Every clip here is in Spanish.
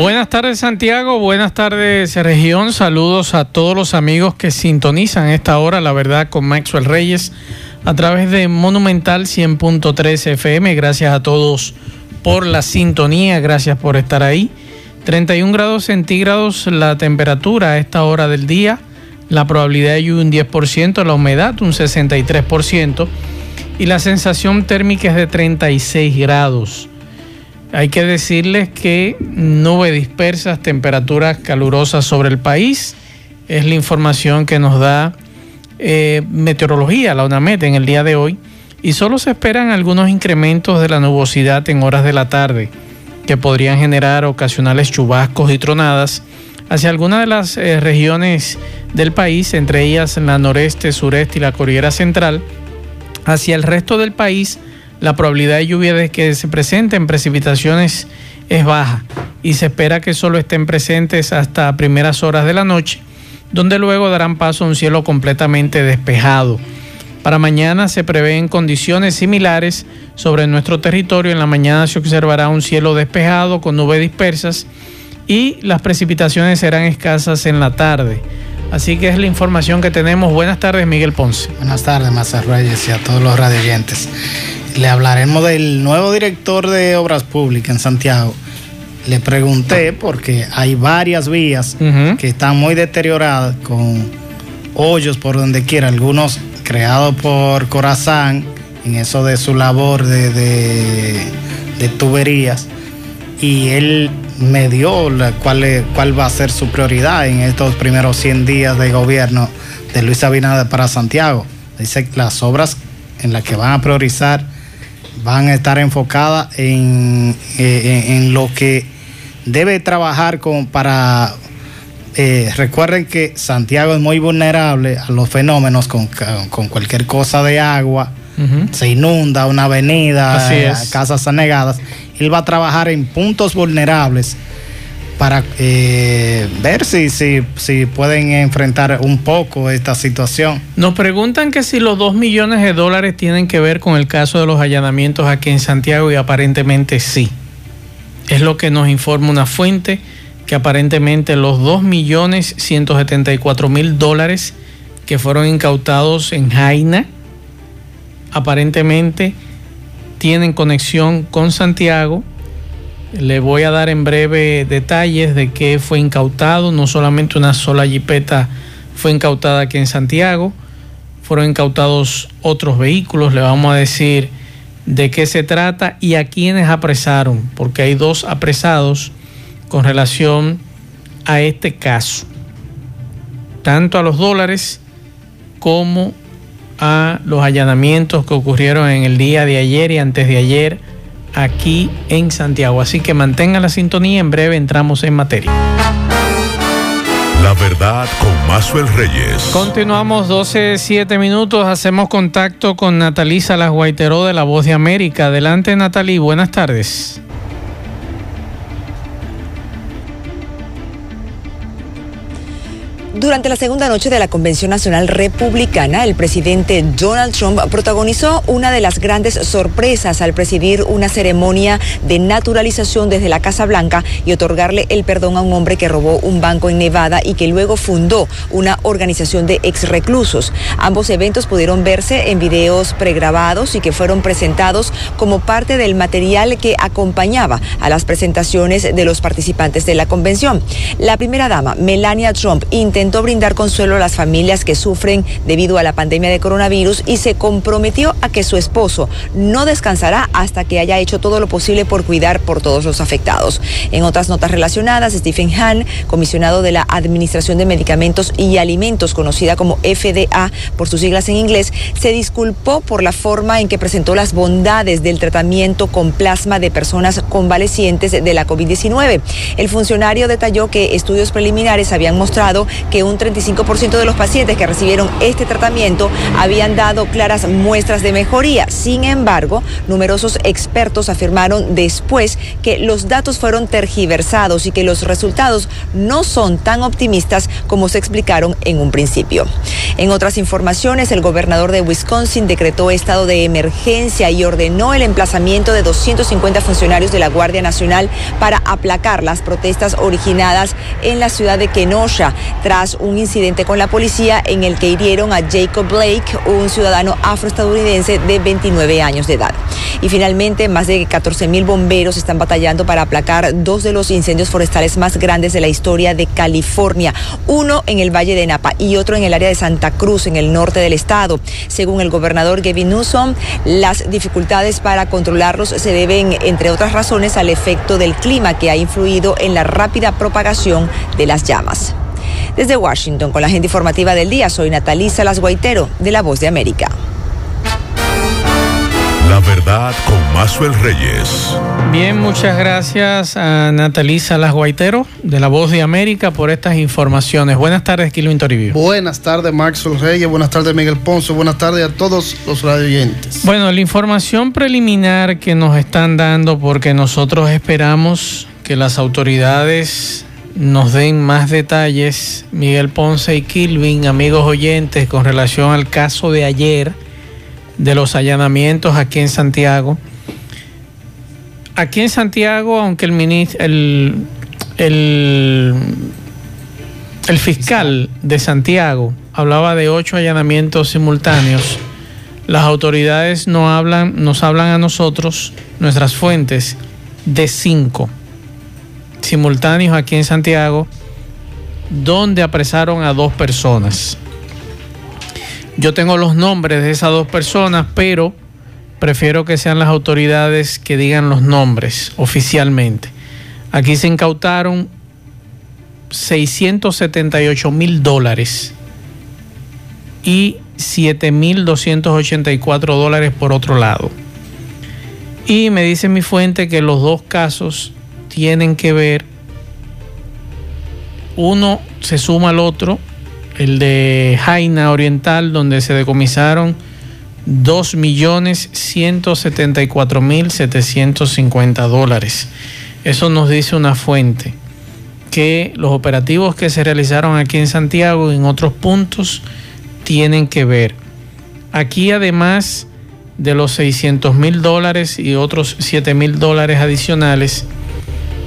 Buenas tardes Santiago, buenas tardes región, saludos a todos los amigos que sintonizan esta hora, la verdad, con Maxwell Reyes a través de Monumental 100.3 FM. Gracias a todos por la sintonía, gracias por estar ahí. 31 grados centígrados la temperatura a esta hora del día, la probabilidad de lluvia un 10%, la humedad un 63% y la sensación térmica es de 36 grados. Hay que decirles que nubes dispersas, temperaturas calurosas sobre el país, es la información que nos da eh, meteorología, la UNAMED, en el día de hoy, y solo se esperan algunos incrementos de la nubosidad en horas de la tarde, que podrían generar ocasionales chubascos y tronadas hacia algunas de las eh, regiones del país, entre ellas la noreste, sureste y la cordillera central. Hacia el resto del país, la probabilidad de lluvia de que se presenten precipitaciones es baja y se espera que solo estén presentes hasta primeras horas de la noche donde luego darán paso a un cielo completamente despejado. Para mañana se prevén condiciones similares sobre nuestro territorio. En la mañana se observará un cielo despejado con nubes dispersas y las precipitaciones serán escasas en la tarde. Así que es la información que tenemos. Buenas tardes, Miguel Ponce. Buenas tardes, Maza Reyes y a todos los radioyentes. Le hablaremos del nuevo director de Obras Públicas en Santiago, le pregunté porque hay varias vías que están muy deterioradas con hoyos por donde quiera, algunos creados por Corazán en eso de su labor de, de, tuberías y él me dio la, cuál, cuál va a ser su prioridad en estos primeros 100 días de gobierno de Luis Abinader para Santiago. Dice las obras en las que van a priorizar van a estar enfocadas en, eh, en lo que debe trabajar con, para... Eh, recuerden que Santiago es muy vulnerable a los fenómenos con, cualquier cosa de agua. Se inunda una avenida, casas anegadas. Él va a trabajar en puntos vulnerables para eh, ver si, si, si, pueden enfrentar un poco esta situación. Nos preguntan que si los dos millones de dólares tienen que ver con el caso de los allanamientos aquí en Santiago y aparentemente sí. Es lo que nos informa una fuente que aparentemente los 2.174.000 dólares que fueron incautados en Jaina aparentemente tienen conexión con Santiago. Le voy a dar en breve detalles de qué fue incautado. No solamente una sola jipeta fue incautada aquí en Santiago, fueron incautados otros vehículos. Le vamos a decir de qué se trata y a quiénes apresaron, porque hay dos apresados con relación a este caso, tanto a los dólares como a los allanamientos que ocurrieron en el día de ayer y antes de ayer aquí en Santiago. Así que mantengan la sintonía, en breve entramos en materia. La verdad con Mazuel Reyes. Continuamos 12, 7 minutos. Hacemos contacto con Natalisa Las Guaiteró de La Voz de América. Adelante, Natalí. Buenas tardes. Durante la segunda noche de la Convención Nacional Republicana, el presidente Donald Trump protagonizó una de las grandes sorpresas al presidir una ceremonia de naturalización desde la Casa Blanca y otorgarle el perdón a un hombre que robó un banco en Nevada y que luego fundó una organización de ex reclusos. Ambos eventos pudieron verse en videos pregrabados y que fueron presentados como parte del material que acompañaba a las presentaciones de los participantes de la convención. La primera dama, Melania Trump, intentó intentó brindar consuelo a las familias que sufren debido a la pandemia de coronavirus y se comprometió a que su esposo no descansará hasta que haya hecho todo lo posible por cuidar por todos los afectados. En otras notas relacionadas, Stephen Hahn, comisionado de la Administración de Medicamentos y Alimentos, conocida como FDA por sus siglas en inglés, se disculpó por la forma en que presentó las bondades del tratamiento con plasma de personas convalecientes de la COVID-19. El funcionario detalló que estudios preliminares habían mostrado que que un 35% de los pacientes que recibieron este tratamiento habían dado claras muestras de mejoría. Sin embargo, numerosos expertos afirmaron después que los datos fueron tergiversados y que los resultados no son tan optimistas como se explicaron en un principio. En otras informaciones, el gobernador de Wisconsin decretó estado de emergencia y ordenó el emplazamiento de 250 funcionarios de la Guardia Nacional para aplacar las protestas originadas en la ciudad de Kenosha tras un incidente con la policía en el que hirieron a Jacob Blake, un ciudadano afroestadounidense de 29 años de edad. Y finalmente, más de 14 mil bomberos están batallando para aplacar dos de los incendios forestales más grandes de la historia de California, uno en el Valle de Napa y otro en el área de Santa Cruz, en el norte del estado. Según el gobernador Gavin Newsom, las dificultades para controlarlos se deben, entre otras razones, al efecto del clima que ha influido en la rápida propagación de las llamas. Desde Washington, con la gente informativa del día, soy Natalisa Las Guaitero, de La Voz de América. La verdad con Mazuel Reyes. Bien, muchas gracias a Natalisa Las Guaitero de La Voz de América por estas informaciones. Buenas tardes, Kilvin Toribio. Buenas tardes, Maxwell Reyes. Buenas tardes, Miguel Ponce. Buenas tardes a todos los radioyentes. Bueno, la información preliminar que nos están dando, porque nosotros esperamos que las autoridades nos den más detalles, Miguel Ponce y Kilvin, amigos oyentes, con relación al caso de ayer de los allanamientos aquí en Santiago. Aquí en Santiago, aunque el, ministro, el, el, el fiscal de Santiago hablaba de ocho allanamientos simultáneos, las autoridades no hablan, nos hablan a nosotros, nuestras fuentes, de cinco simultáneos aquí en Santiago, donde apresaron a dos personas. Yo tengo los nombres de esas dos personas, pero prefiero que sean las autoridades que digan los nombres oficialmente. Aquí se incautaron 678 mil dólares y 7.284 dólares por otro lado. Y me dice mi fuente que los dos casos tienen que ver, uno se suma al otro el de Jaina Oriental, donde se decomisaron 2.174.750 dólares. Eso nos dice una fuente, que los operativos que se realizaron aquí en Santiago y en otros puntos tienen que ver. Aquí además de los 600 mil dólares y otros 7 mil dólares adicionales,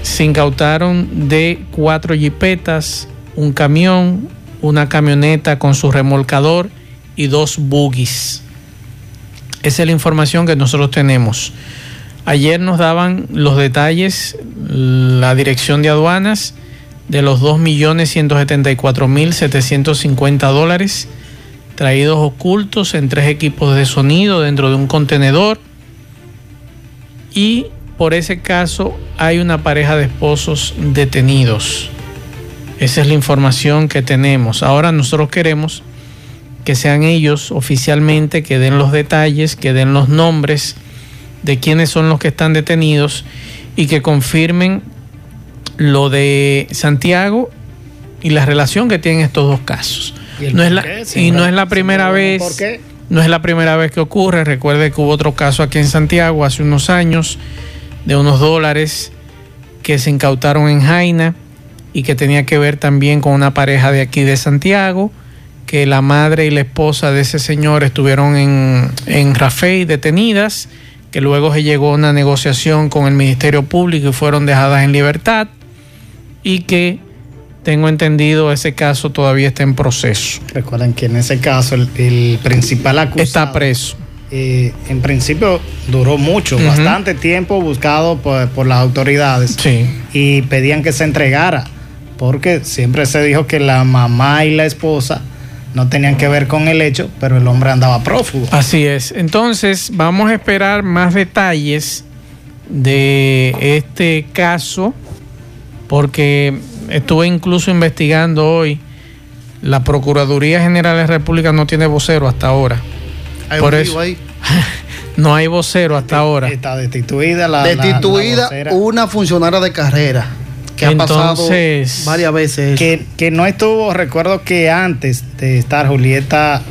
se incautaron de cuatro jipetas, un camión, una camioneta con su remolcador y dos buggies. Esa es la información que nosotros tenemos. Ayer nos daban los detalles, la dirección de aduanas de los 2.174.750 dólares traídos ocultos en tres equipos de sonido dentro de un contenedor. Y por ese caso hay una pareja de esposos detenidos. Esa es la información que tenemos. Ahora nosotros queremos que sean ellos oficialmente, que den los detalles, que den los nombres de quiénes son los que están detenidos y que confirmen lo de Santiago y la relación que tienen estos dos casos. ¿Y, no es la, y no es la primera vez. No es la primera vez que ocurre. Recuerde que hubo otro caso aquí en Santiago hace unos años de unos dólares que se incautaron en Jaina y que tenía que ver también con una pareja de aquí de Santiago, que la madre y la esposa de ese señor estuvieron en, en Rafey detenidas, que luego se llegó a una negociación con el Ministerio Público y fueron dejadas en libertad, y que tengo entendido ese caso todavía está en proceso. Recuerden que en ese caso el, el principal acusado está preso. Eh, en principio duró mucho, bastante tiempo buscado por, por las autoridades sí. y pedían que se entregara porque siempre se dijo que la mamá y la esposa no tenían que ver con el hecho, pero el hombre andaba prófugo. Así es. Entonces, vamos a esperar más detalles de este caso, porque estuve incluso investigando hoy. La Procuraduría General de la República no tiene vocero hasta ahora. Hay Por un eso, ahí. no hay vocero hasta ahora. Está destituida la. Destituida la- la vocera. una funcionaria de carrera que ha pasado varias veces. Que, que no estuvo, recuerdo que antes de estar Julieta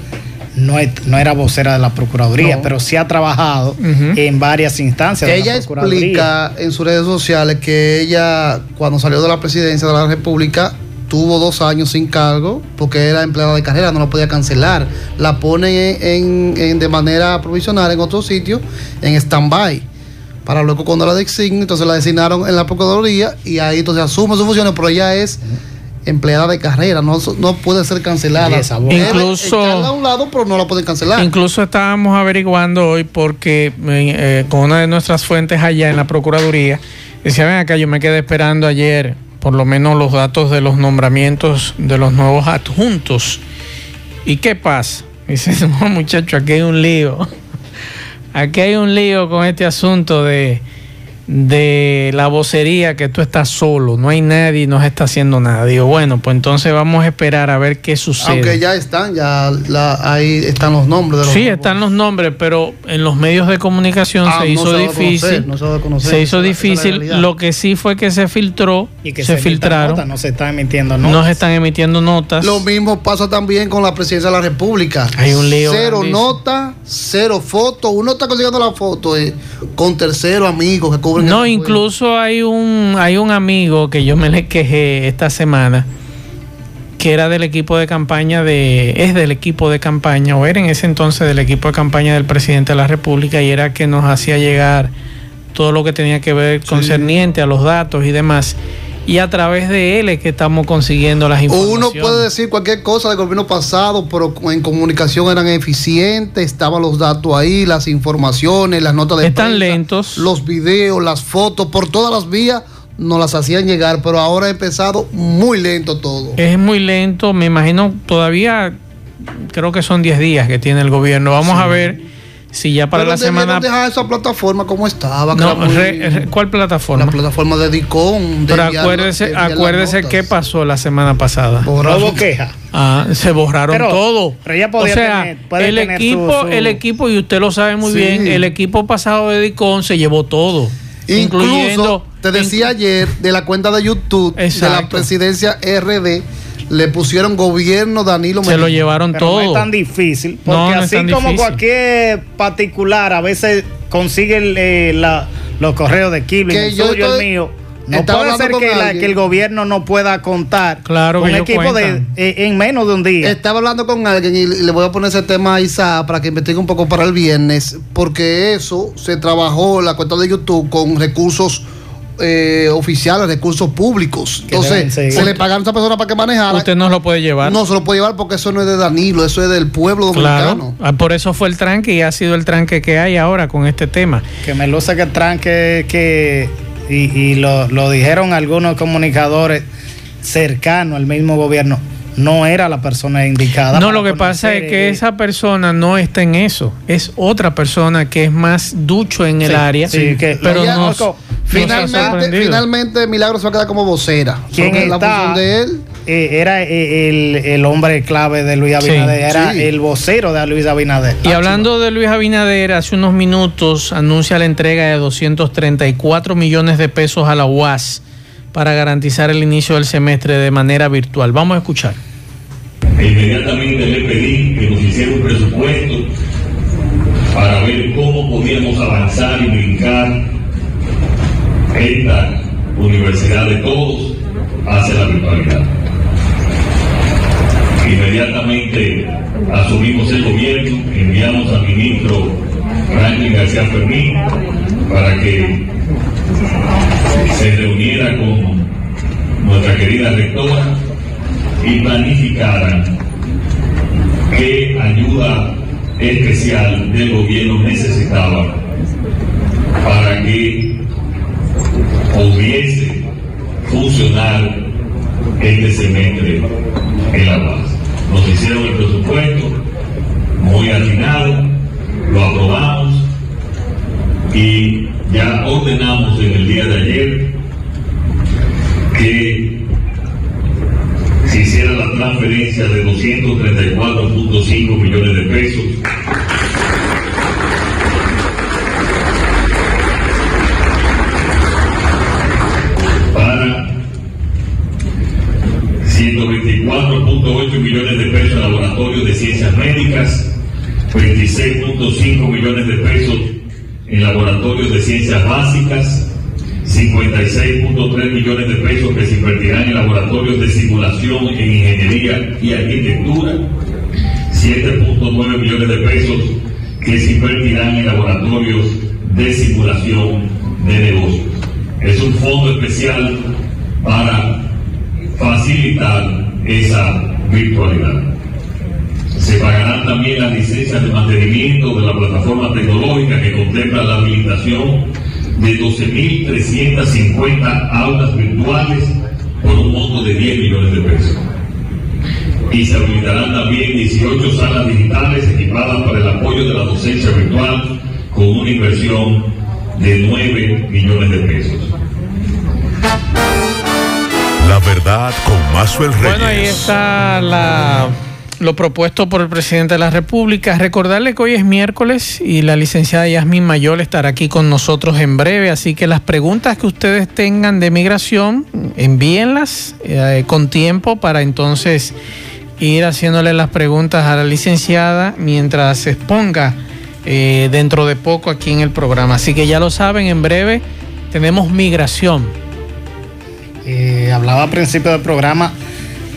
no, no era vocera de la Procuraduría, pero sí ha trabajado en varias instancias. ella explica en sus redes sociales que ella, cuando salió de la presidencia de la República, tuvo dos años sin cargo porque era empleada de carrera, no la podía cancelar. La ponen en, de manera provisional en otro sitio, en stand-by. Para luego cuando la designen, entonces la designaron en la Procuraduría y ahí entonces asume sus funciones, pero ella es empleada de carrera, no, no puede ser cancelada. incluso a un lado, pero no la pueden cancelar. Incluso estábamos averiguando hoy porque eh, con una de nuestras fuentes allá en la Procuraduría, decía, ven acá, yo me quedé esperando ayer por lo menos los datos de los nombramientos de los nuevos adjuntos. ¿Y qué pasa? Dice, no muchacho, aquí hay un lío. Aquí hay un lío con este asunto de de la vocería que tú estás solo, no hay nadie, no se está haciendo nada. Digo, bueno, pues entonces vamos a esperar a ver qué sucede. Aunque ya están, ya ahí están los nombres de los Sí, están los nombres, pero en los medios de comunicación ah, se, hizo difícil, se, hizo difícil. Lo que sí fue que se filtró, y que se, filtraron. no se están emitiendo notas. No se están emitiendo notas. Lo mismo pasa también con la presidencia de la República. Hay un lío. Cero nota, cero foto. Uno está consiguiendo la foto eh, con terceros amigos que cubren no, incluso hay un, hay un amigo que yo me le quejé esta semana, que era del equipo de campaña de, es del equipo de campaña, o era en ese entonces del equipo de campaña del presidente de la República, y era que nos hacía llegar todo lo que tenía que ver concerniente a los datos y demás y a través de él es que estamos consiguiendo las informaciones. Uno puede decir cualquier cosa del gobierno pasado, pero en comunicación eran eficientes, estaban los datos ahí, las informaciones, las notas de Están lentos. Los videos, las fotos, por todas las vías nos las hacían llegar, pero ahora ha empezado muy lento todo. Es muy lento, me imagino todavía, creo que son 10 días que tiene el gobierno. Vamos a ver si ya para la semana. dejar esa plataforma como estaba. ¿Cuál plataforma? La plataforma de Dicom. Pero acuérdese, acuérdese qué pasó la semana pasada. Hubo queja. Ah, se borraron todo. Pero ella podía o sea, el equipo, el equipo y usted lo sabe muy bien, el equipo pasado de Dicom se llevó todo. Incluso, te decía ayer de la cuenta de YouTube de la presidencia RD le pusieron gobierno Danilo Se lo llevaron todo. No es tan difícil, porque así como cualquier particular a veces consigue eh, los correos de Kibli, el suyo, el mío. No puede ser que, el gobierno no pueda contar claro con un equipo de, eh, en menos de un día. Estaba hablando con alguien y le voy a poner ese tema a Isa para que investigue un poco para el viernes, porque eso se trabajó en la cuenta de YouTube con recursos eh, oficiales, recursos públicos. Entonces, se le pagan a esa persona para que manejara. Usted no lo puede llevar. No se lo puede llevar porque eso no es de Danilo, eso es del pueblo dominicano. Ah, por eso fue el tranque y ha sido el tranque que hay ahora con este tema. Que me luce que el tranque que, y, lo, lo dijeron algunos comunicadores cercanos al mismo gobierno no era la persona indicada. No, lo que pasa es que esa persona no está en eso. Es otra persona que es más ducho en el área. Sí, que pero no, finalmente, finalmente Milagro se va a quedar como vocera. ¿Quién está? La función de él. Eh, era eh, el, hombre clave de Luis Abinader, era el vocero de Luis Abinader. Y hablando de Luis Abinader, hace unos minutos anuncia la entrega de 234 millones de pesos a la UAS para garantizar el inicio del semestre de manera virtual. Vamos a escuchar. Inmediatamente le pedí que nos hiciera un presupuesto para ver cómo podíamos avanzar y brincar esta universidad de todos hacia la virtualidad. Inmediatamente asumimos el gobierno, enviamos al ministro Franklin García Fermín para que se reuniera con nuestra querida rectora y planificaran qué ayuda especial del gobierno necesitaba para que pudiese funcionar este semestre en La Paz. Nos hicieron el presupuesto muy afinado, lo aprobamos y ya ordenamos en el día de ayer que se hiciera la transferencia de 234.5 millones de pesos millones de pesos a laboratorios de ciencias médicas, 26.5 millones de pesos en laboratorios de ciencias básicas, 56.3 millones de pesos que se invertirán en laboratorios de simulación en ingeniería y arquitectura, 7.9 millones de pesos que se invertirán en laboratorios de simulación de negocios. Es un fondo especial para facilitar esa virtualidad. Se pagarán también las licencias de mantenimiento de la plataforma tecnológica que contempla la habilitación de 12.350 aulas virtuales por un monto de 10 millones de pesos. Y se habilitarán también 18 salas digitales equipadas para el apoyo de la docencia virtual con una inversión de 9 millones de pesos. Verdad con Mazuel Reyes. Bueno, ahí está la lo propuesto por el presidente de la República. Recordarle que hoy es miércoles y la licenciada Yasmin Mayol estará aquí con nosotros en breve, así que las preguntas que ustedes tengan de migración, envíenlas eh, con tiempo para entonces ir haciéndole las preguntas a la licenciada mientras se exponga eh, dentro de poco aquí en el programa. Así que ya lo saben, en breve tenemos migración. Eh, hablaba al principio del programa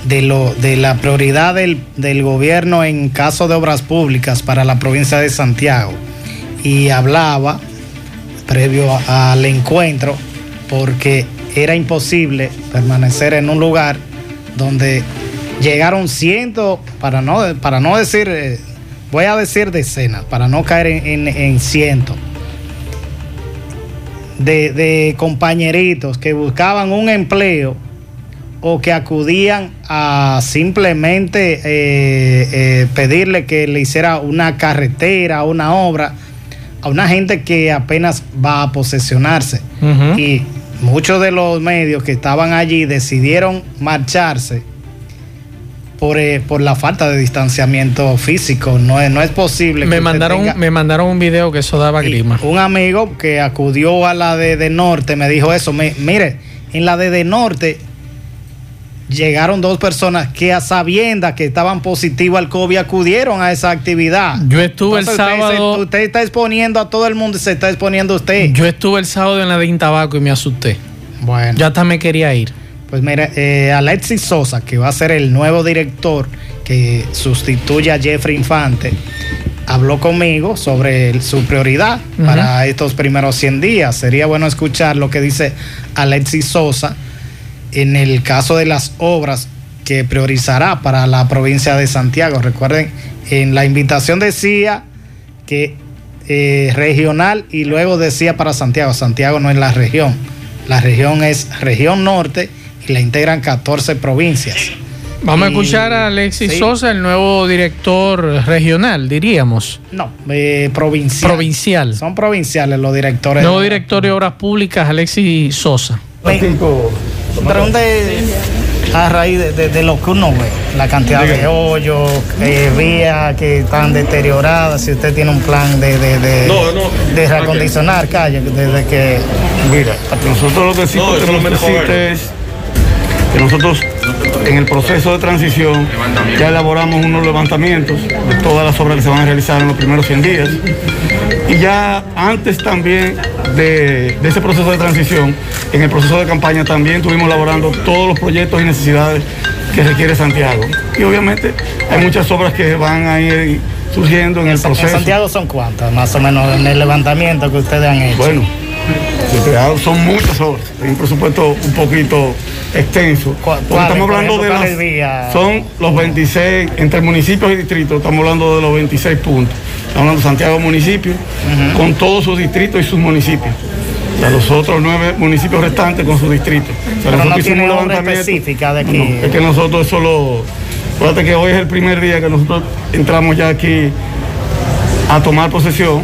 de, lo, de la prioridad del, del gobierno en caso de obras públicas para la provincia de Santiago. Y hablaba, previo al encuentro, porque era imposible permanecer en un lugar donde llegaron cientos, para no, para no decir, eh, voy a decir decenas, para no caer en, en, en cientos, de, de compañeritos que buscaban un empleo o que acudían a simplemente eh, eh, pedirle que le hiciera una carretera, una obra, a una gente que apenas va a posesionarse. Y muchos de los medios que estaban allí decidieron marcharse por, eh, por la falta de distanciamiento físico. No es, no es posible. Me mandaron, tenga- me mandaron un video que eso daba y grima. Un amigo que acudió a la de, de Norte me dijo eso. Me- mire, en la de, de Norte llegaron dos personas que a sabiendas que estaban positivos al COVID acudieron a esa actividad. Yo estuve el Entonces, usted se- sábado- Usted, está exponiendo a todo el mundo y se está exponiendo usted. Yo estuve el sábado en la de Intabaco y me asusté. bueno, Ya hasta me quería ir. Pues mira, eh, Alexis Sosa, que va a ser el nuevo director que sustituye a Jeffrey Infante, habló conmigo sobre el- su prioridad para estos primeros 100 días. Sería bueno escuchar lo que dice Alexis Sosa en el caso de las obras que priorizará para la provincia de Santiago. Recuerden, en la invitación decía que eh, regional y luego decía para Santiago. Santiago no es la región. La región es región norte y la integran 14 provincias. Vamos a escuchar a Alexis sí. Sosa, el nuevo director regional, diríamos. No, eh, provincial. Provincial. Son provinciales los directores. Nuevo director de Obras Públicas, Alexis Sosa. Pregunte a raíz de, de- de lo que uno ve, la cantidad de hoyos, eh, vías que están deterioradas, si usted tiene un plan de, de, de, de reacondicionar calles desde que... Mira, nosotros lo que sí tenemos que decirte es nosotros en el proceso de transición ya elaboramos unos levantamientos de todas las obras que se van a realizar en los primeros 100 días. Y ya antes también de, de ese proceso de transición, en el proceso de campaña también estuvimos elaborando todos los proyectos y necesidades que requiere Santiago. Y obviamente hay muchas obras que van a ir surgiendo en el En proceso. Santiago son cuántas, más o menos, en el levantamiento que ustedes han hecho. Bueno, son muchas obras. Hay un presupuesto un poquito extenso. ¿Cuál- Porque cuáles, por estamos hablando de las? Son los 26, entre municipios y distritos, estamos hablando de los 26 puntos. Estamos hablando de Santiago municipio, con todos sus distritos y sus municipios. O sea, los otros nueve municipios restantes con sus distritos. O sea, Pero no tiene obra específica de aquí. No, es que nosotros solo. Fíjate que hoy es el primer día que nosotros entramos ya aquí a tomar posesión.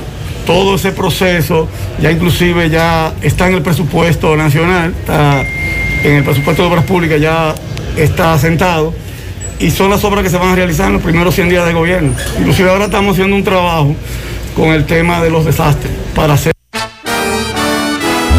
Todo ese proceso ya inclusive ya está en el presupuesto nacional, está en el presupuesto de obras públicas ya está asentado y son las obras que se van a realizar en los primeros 100 días de gobierno. Inclusive ahora estamos haciendo un trabajo con el tema de los desastres para hacer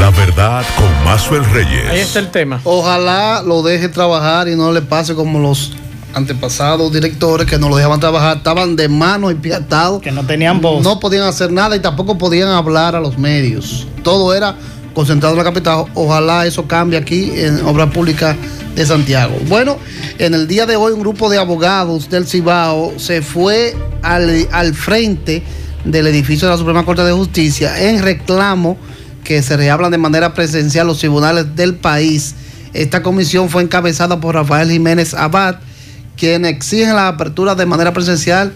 La verdad con Mazuel Ahí Reyes. está el tema. Ojalá lo deje trabajar y no le pase como los antepasados directores que no lo dejaban trabajar, estaban de manos y pie atados. Que no tenían voz. No podían hacer nada y tampoco podían hablar a los medios. Todo era concentrado en la capital. Ojalá eso cambie aquí en Obra Pública de Santiago. Bueno, en el día de hoy un grupo de abogados del Cibao se fue al, al frente del edificio de la Suprema Corte de Justicia en reclamo que se reablan de manera presencial los tribunales del país. Esta comisión fue encabezada por Rafael Jiménez Abad, quien exige la apertura de manera presencial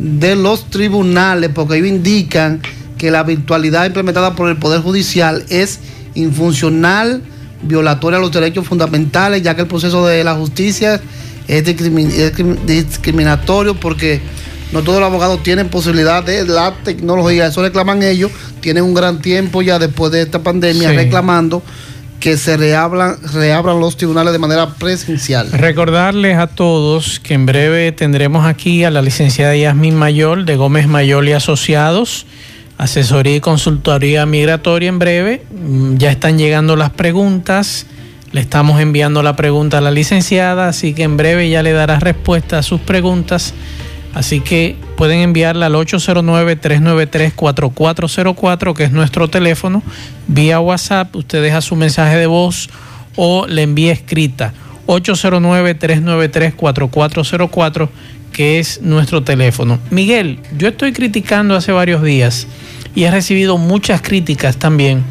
de los tribunales, porque ellos indican que la virtualidad implementada por el Poder Judicial es infuncional, violatoria a los derechos fundamentales, ya que el proceso de la justicia es, discriminatorio porque no todos los abogados tienen posibilidad de la tecnología, eso reclaman ellos, tienen un gran tiempo ya después de esta pandemia sí. reclamando que se reabran, los tribunales de manera presencial. Recordarles a todos que en breve tendremos aquí a la licenciada Yasmin Mayor de Gómez Mayor y Asociados, asesoría y consultoría migratoria en breve. Ya están llegando las preguntas. Le estamos enviando la pregunta a la licenciada, así que en breve ya le dará respuesta a sus preguntas. Así que pueden enviarla al 809-393-4404, que es nuestro teléfono, vía WhatsApp. Usted deja su mensaje de voz o le envía escrita. 809-393-4404, que es nuestro teléfono. Miguel, yo estoy criticando hace varios días y he recibido muchas críticas también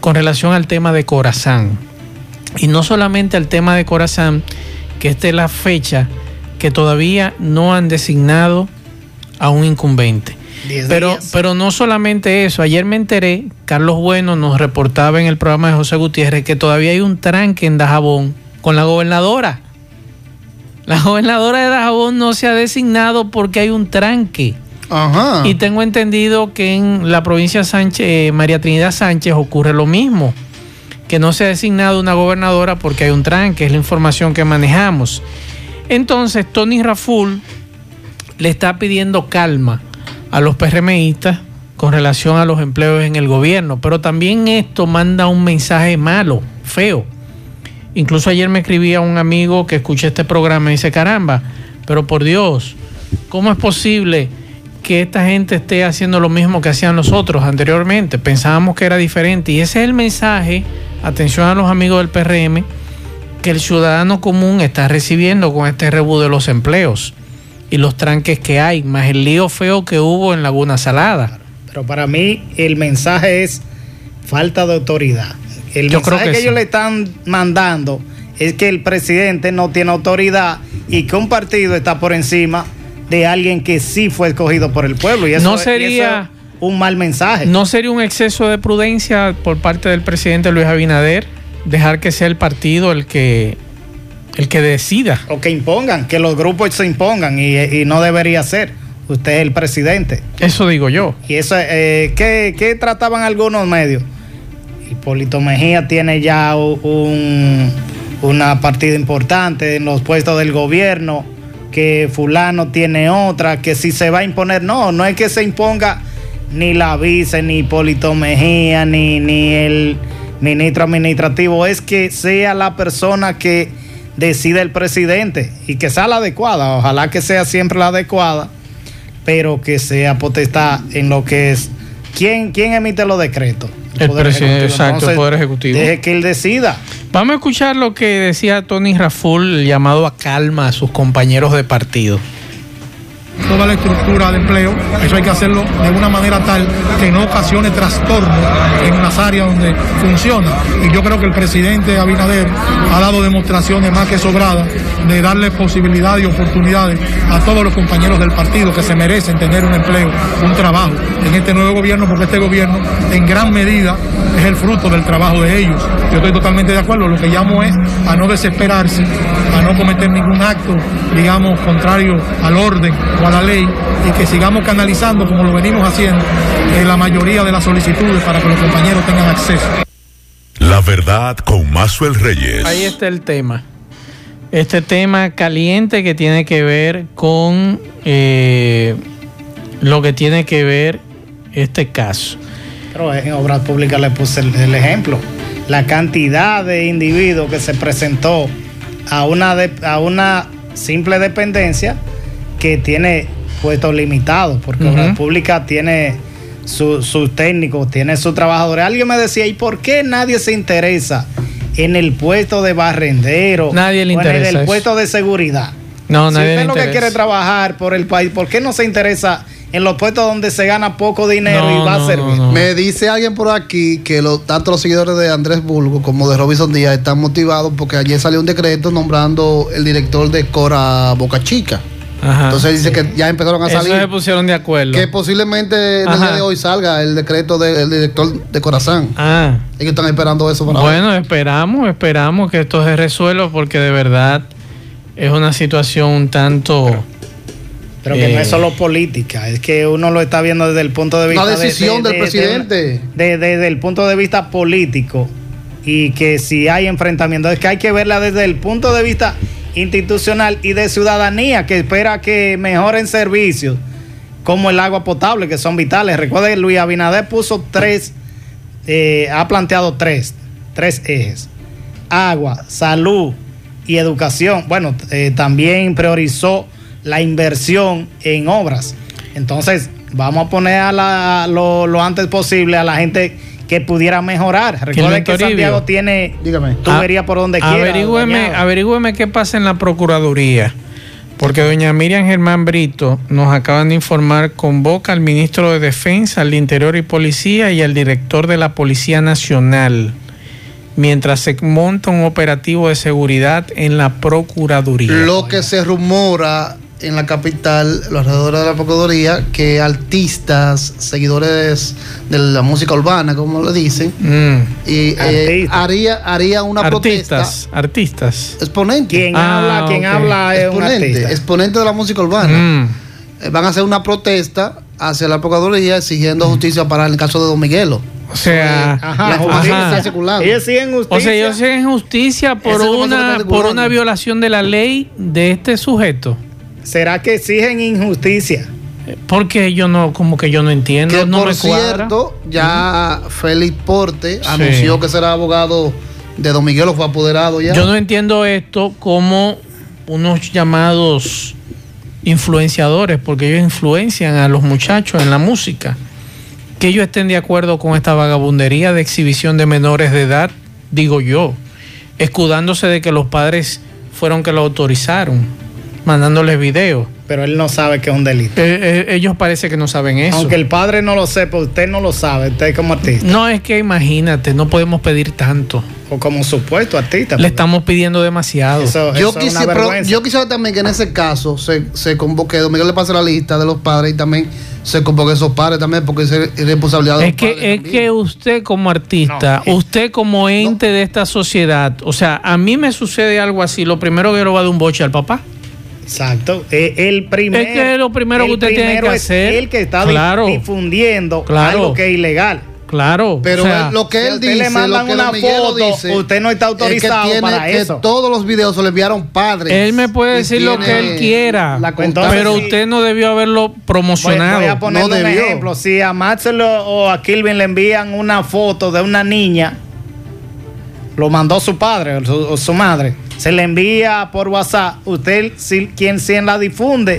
con relación al tema de Corazán. Y no solamente al tema de Corazán, que esta es la fecha que todavía no han designado a un incumbente. Pero, pero no solamente eso, ayer me enteré, Carlos Bueno nos reportaba en el programa de José Gutiérrez que todavía hay un tranque en Dajabón con la gobernadora. La gobernadora de Dajabón no se ha designado porque hay un tranque. Ajá. Y tengo entendido que en la provincia Sánchez, eh, María Trinidad Sánchez ocurre lo mismo, que no se ha designado una gobernadora porque hay un tranque, es la información que manejamos. Entonces, Tony Raful le está pidiendo calma a los PRMistas con relación a los empleos en el gobierno, pero también esto manda un mensaje malo, feo. Incluso ayer me escribía un amigo que escuché este programa y dice, caramba, pero por Dios, ¿cómo es posible que esta gente esté haciendo lo mismo que hacían nosotros anteriormente? Pensábamos que era diferente y ese es el mensaje, atención a los amigos del PRM, que el ciudadano común está recibiendo con este rebú de los empleos y los tranques que hay, más el lío feo que hubo en Laguna Salada. Pero para mí el mensaje es falta de autoridad. El Yo mensaje creo que que, sí. ellos le están mandando es que el presidente no tiene autoridad y que un partido está por encima de alguien que sí fue escogido por el pueblo. Y eso, No y sería- eso es un mal mensaje. ¿No sería un exceso de prudencia por parte del presidente Luis Abinader dejar que sea el partido el que el que decida? O que impongan, que los grupos se impongan y, y no debería ser. Usted es el presidente. Eso digo yo. Y eso, eh, ¿qué, qué trataban algunos medios? Hipólito Mejía tiene ya un, una partida importante en los puestos del gobierno, que fulano tiene otra, que si se va a imponer, no, no es que se imponga ni la vice, ni Hipólito Mejía, ni, ni el ministro administrativo, es que sea la persona que decida el presidente y que sea la adecuada, ojalá que sea siempre la adecuada pero que sea potestad en lo que es. ¿Quién, quién emite los decretos? El presidente, exacto, el Poder Ejecutivo. Deje que él decida. Vamos a escuchar lo que decía Tony Raful, el llamado a calma a sus compañeros de partido. Toda la estructura de empleo, eso hay que hacerlo de una manera tal que no ocasione trastorno en las áreas donde funciona. Y yo creo que el presidente Abinader ha dado demostraciones más que sobradas de darle posibilidades y oportunidades a todos los compañeros del partido que se merecen tener un empleo, un trabajo en este nuevo gobierno, porque este gobierno en gran medida es el fruto del trabajo de ellos. Yo estoy totalmente de acuerdo, lo que llamo es a no desesperarse, a no cometer ningún acto, digamos, contrario al orden a la ley y que sigamos canalizando, como lo venimos haciendo, eh, la mayoría de las solicitudes para que los compañeros tengan acceso. La verdad con Mazuel Reyes. Ahí está el tema. Este tema caliente que tiene que ver con eh, lo que tiene que ver este caso. Pero en obras públicas le puse el, el ejemplo. La cantidad de individuos que se presentó a una, de- a una simple dependencia que tiene puestos limitados, porque. Obras Públicas tiene su- sus técnicos, tiene sus trabajadores. Alguien me decía, ¿y por qué nadie se interesa en el puesto de barrendero? Nadie le o en interesa el eso. puesto de seguridad. No, si nadie usted le lo que interesa. quiere trabajar por el país, ¿por qué no se interesa en los puestos donde se gana poco dinero No, y va no, a servir? no, no. Me dice alguien por aquí que lo- tanto los seguidores de Andrés Bulgo como de Robinson Díaz están motivados porque ayer salió un decreto nombrando el director de Cora Boca Chica. Ajá. Entonces dice que ya empezaron a Eso salir. se pusieron de acuerdo. Que posiblemente en el día de hoy salga el decreto del director de Corazán. Ah. Ellos están esperando eso para Bueno, esperamos, esperamos que esto se resuelva porque de verdad es una situación un tanto... Pero que no Eh. es solo política, es que uno lo está viendo desde el punto de vista. Una de- decisión de- del de- presidente. de- de- desde el punto de vista político y que si hay enfrentamiento, es que hay que verla desde el punto de vista institucional y de ciudadanía que espera que mejoren servicios como el agua potable, que son vitales. Recuerden que Luis Abinader puso tres, eh, ha planteado tres, tres ejes. Agua, salud y educación. Bueno, eh, también priorizó la inversión en obras. Entonces, vamos a poner a la- lo, lo antes posible a la gente que pudiera mejorar. Recuerden que Toribio. Santiago tiene Dígame. tubería por donde quiera. Averígüeme, averígüeme qué pasa en la Procuraduría. Porque doña Miriam Germán Brito nos acaban de informar, convoca al ministro de Defensa, al Interior y Policía y al director de la Policía Nacional, mientras se monta un operativo de seguridad en la Procuraduría. Lo que se rumora en la capital, los alrededores de la Procuraduría, que artistas, seguidores de la música urbana, como le dicen, Mm. y eh, haría, haría una protesta. Artistas. Exponente. Quien Ah, habla, quien habla es un exponente, artista. exponente de la música urbana. Mm. Eh, Van a hacer una protesta hacia la Procuraduría exigiendo justicia para el caso de Don Miguelo. O sea, Ajá, La justicia ajá. está circulando. Ellos siguen justicia. O sea, ellos siguen justicia por Ese una, por una violación de la ley de este sujeto. ¿Será que exigen injusticia? Porque yo no, como que yo no entiendo, Que no por me cierto, ya Félix Porte Sí. anunció que será abogado de Don Miguelo, fue apoderado ya. Yo no entiendo esto como unos llamados influenciadores, porque ellos influencian a los muchachos en la música. Que ellos estén de acuerdo con esta vagabundería de exhibición de menores de edad, digo yo, escudándose de que los padres fueron que lo autorizaron, mandándoles videos. Pero él no sabe que es un delito. Eh, eh, ellos parece que no saben eso. Aunque el padre no lo sepa, usted no lo sabe, usted como artista. No es que imagínate, no podemos pedir tanto. O como supuesto artista. Le porque estamos pidiendo demasiado. eso- Yo, eso es pero yo quisiera también que en ese caso se, se convoque, Don Miguel le pase la lista de los padres y también se convoque a esos padres también, porque es responsabilidad de Es los padres que, es también. que usted como artista, No, es- usted como ente de esta sociedad, o sea, a mí me sucede algo así, lo primero que yo le voy a dar un boche al papá. Exacto. Eh, el primero, Es que lo primero que el usted tiene primero que es hacer, El que está claro. difundiendo Claro. algo que es ilegal. Claro. Pero o sea, él- lo que si él usted le dice, mandan lo que una foto, dice, usted no está es que autorizado tiene para que eso. todos los videos se le enviaron padres. él me puede decir lo que tiene él quiera, la Entonces, constancia. pero sí. usted no debió haberlo Voy, promocionado. voy a poner No un debió. ejemplo. Si a Maxwell o o a Kilvin le envían una foto de una niña, lo mandó su padre o su, o su madre, se le envía por WhatsApp, usted, si, quien, quien la difunde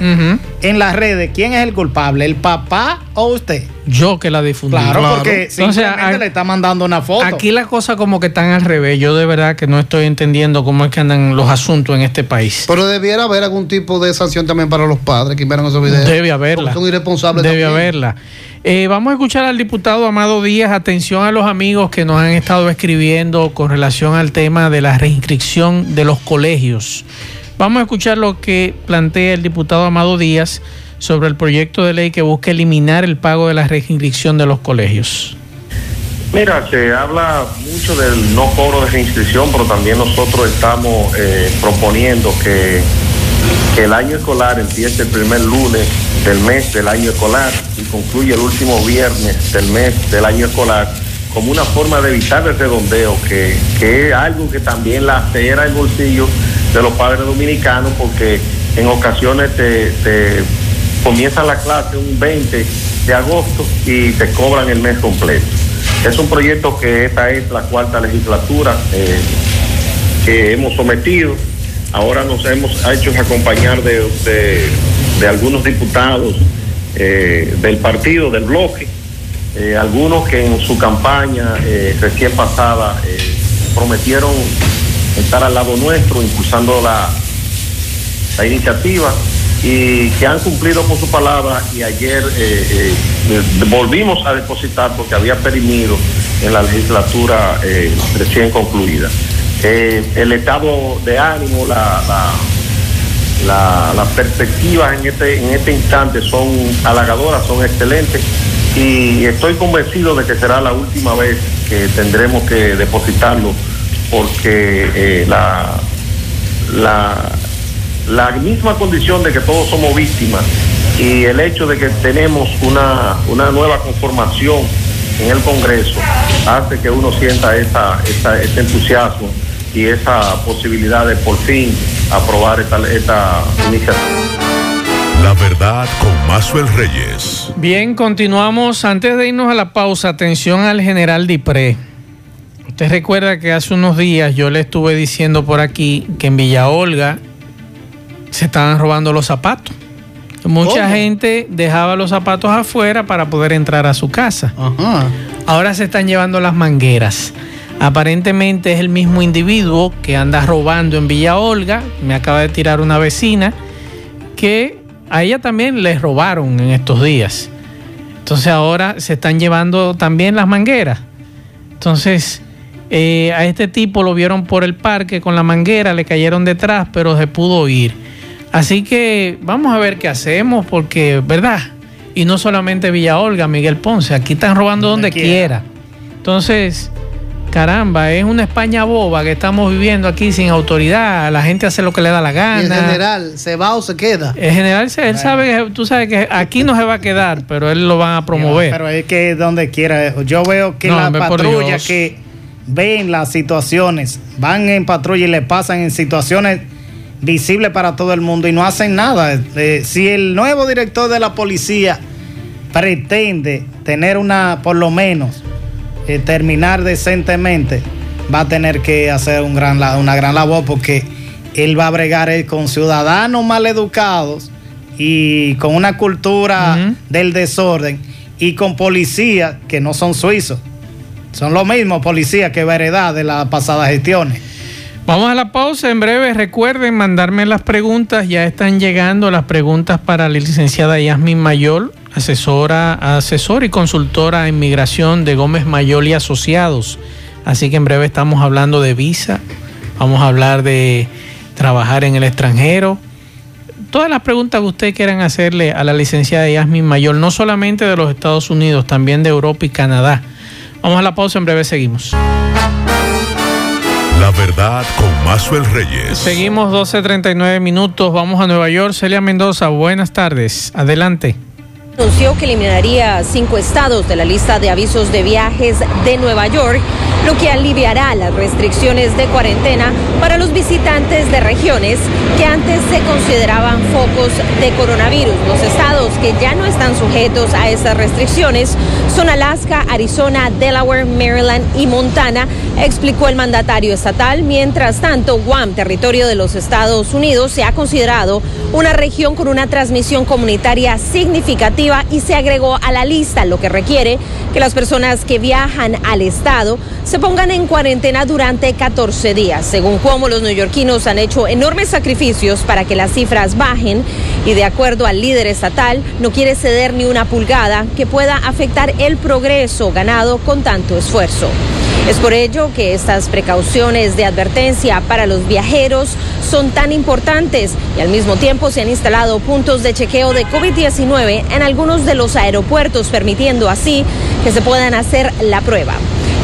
en las redes, ¿quién es el culpable? ¿El papá o usted? Yo que la difundí. Claro, Claro. porque Entonces, simplemente a- le está mandando una foto. Aquí las cosas como que están al revés. Yo de verdad que no estoy entendiendo cómo es que andan los asuntos en este país. Pero debiera haber algún tipo de sanción también para los padres que enviaron esos videos. Debe haberla. Porque Son irresponsables Debe también. haberla. Eh, vamos a escuchar al diputado Amado Díaz. Atención a los amigos que nos han estado escribiendo con relación al tema de la reinscripción de los colegios. Vamos a escuchar lo que plantea el diputado Amado Díaz sobre el proyecto de ley que busca eliminar el pago de la reinscripción de los colegios. Mira, se habla mucho del no cobro de reinscripción, pero también nosotros estamos eh, proponiendo que, el año escolar empiece el primer lunes del mes del año escolar y concluye el último viernes del mes del año escolar como una forma de evitar el redondeo, que, que es algo que también la acera el bolsillo de los padres dominicanos, porque en ocasiones te comienza la clase un 20 de agosto y te cobran el mes completo. Es un proyecto que esta es la cuarta legislatura eh, que hemos sometido ahora nos hemos hecho acompañar de, de, algunos diputados eh, del partido, del bloque, eh, algunos que en su campaña recién pasada prometieron estar al lado nuestro, impulsando la, la iniciativa y que han cumplido con su palabra y ayer volvimos a depositar porque había perimido en la legislatura recién concluida. Eh, el estado de ánimo, la, la, las perspectivas en este, en este instante son halagadoras, son excelentes y estoy convencido de que será la última vez que tendremos que depositarlo porque eh, la, la, la misma condición de que todos somos víctimas y el hecho de que tenemos una, una nueva conformación en el Congreso hace que uno sienta esa, esa, ese entusiasmo y esa posibilidad de por fin aprobar esta, esta iniciativa. La verdad con Mazuel Reyes. Bien, continuamos. Antes de irnos a la pausa, atención al general Dipré. Usted recuerda que hace unos días yo le estuve diciendo por aquí que en Villa Olga se estaban robando los zapatos. Mucha gente dejaba los zapatos afuera para poder entrar a su casa. Ahora se están llevando las mangueras. Aparentemente es el mismo individuo que anda robando en Villa Olga. Me acaba de tirar una vecina que a ella también le robaron en estos días. Entonces ahora se están llevando también las mangueras. Entonces eh, a este tipo lo vieron por el parque con la manguera, le cayeron detrás, pero se pudo ir. Así que vamos a ver qué hacemos porque, ¿verdad? Y no solamente Villa Olga, Miguel Ponce, aquí están robando donde, quiera. Entonces caramba, es una España boba que estamos viviendo aquí sin autoridad, la gente hace lo que le da la gana. en general, ¿se va o se queda? En general, él sabe que, tú sabes que aquí no se va a quedar, pero él lo va a promover. pero es que donde quiera, yo veo que la patrulla que ven las situaciones, van en patrulla y le pasan en situaciones visibles para todo el mundo y no hacen nada. Eh, si el nuevo director de la policía pretende tener una, por lo menos, eh, terminar decentemente, va a tener que hacer un gran, una gran labor porque él va a bregar con ciudadanos mal educados y con una cultura del desorden y con policías que no son suizos. Son los mismos policías que heredad de las pasadas gestiones. Vamos a la pausa en breve. Recuerden mandarme las preguntas. Ya están llegando las preguntas para la licenciada Yasmin Mayor asesora, asesor y consultora en migración de Gómez Mayol y Asociados. Así que en breve estamos hablando de visa, vamos a hablar de trabajar en el extranjero. Todas las preguntas que ustedes quieran hacerle a la licenciada Yasmin Mayor, no solamente de los Estados Unidos, también de Europa y Canadá. Vamos a la pausa, en breve seguimos. La verdad con Mazuel Reyes. Seguimos 12.39 minutos, vamos a Nueva York. Celia Mendoza, buenas tardes. Adelante anunció que eliminaría cinco estados de la lista de avisos de viajes de Nueva York, lo que aliviará las restricciones de cuarentena para los visitantes de regiones que antes se consideraban focos de coronavirus. Los estados que ya no están sujetos a esas restricciones son Alaska, Arizona, Delaware, Maryland y Montana, explicó el mandatario estatal. Mientras tanto, Guam, territorio de los Estados Unidos, se ha considerado una región con una transmisión comunitaria significativa y se agregó a la lista, lo que requiere que las personas que viajan al estado se pongan en cuarentena durante 14 días. Según Cuomo, los neoyorquinos han hecho enormes sacrificios para que las cifras bajen y de acuerdo al líder estatal, no quiere ceder ni una pulgada que pueda afectar el progreso ganado con tanto esfuerzo. Es por ello que estas precauciones de advertencia para los viajeros son tan importantes y al mismo tiempo se han instalado puntos de chequeo de COVID-19 en algunos de los aeropuertos, permitiendo así que se puedan hacer la prueba.